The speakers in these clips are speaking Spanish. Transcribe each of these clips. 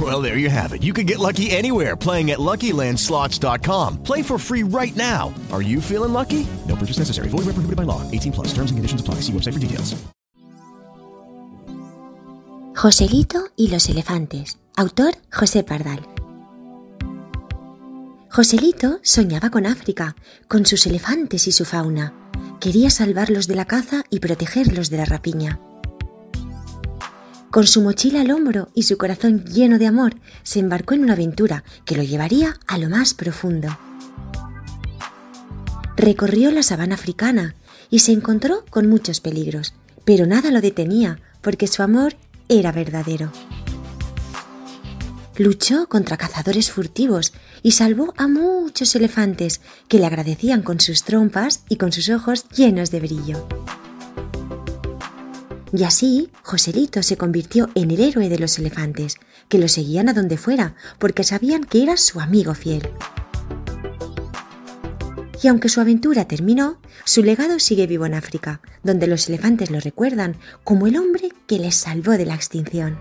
Well, there you have it. You can get lucky anywhere playing at LuckyLandSlots.com. Play for free right now. Are you feeling lucky? No purchase necessary. Void where prohibited by law. 18 plus. Terms and conditions apply. See website for details. Joselito y los elefantes. Autor José Pardal. Joselito soñaba con África, con sus elefantes y su fauna. Quería salvarlos de la caza y protegerlos de la rapiña. Con su mochila al hombro y su corazón lleno de amor, se embarcó en una aventura que lo llevaría a lo más profundo. Recorrió la sabana africana y se encontró con muchos peligros, pero nada lo detenía porque su amor era verdadero. Luchó contra cazadores furtivos y salvó a muchos elefantes que le agradecían con sus trompas y con sus ojos llenos de brillo. Y así, Joselito se convirtió en el héroe de los elefantes, que lo seguían a donde fuera, porque sabían que era su amigo fiel. Y aunque su aventura terminó, su legado sigue vivo en África, donde los elefantes lo recuerdan como el hombre que les salvó de la extinción.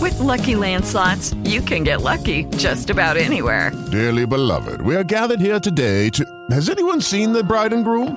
With Lucky Land slots, you can get lucky just about anywhere. Dearly beloved, we are gathered here today to. Has anyone seen the bride and groom?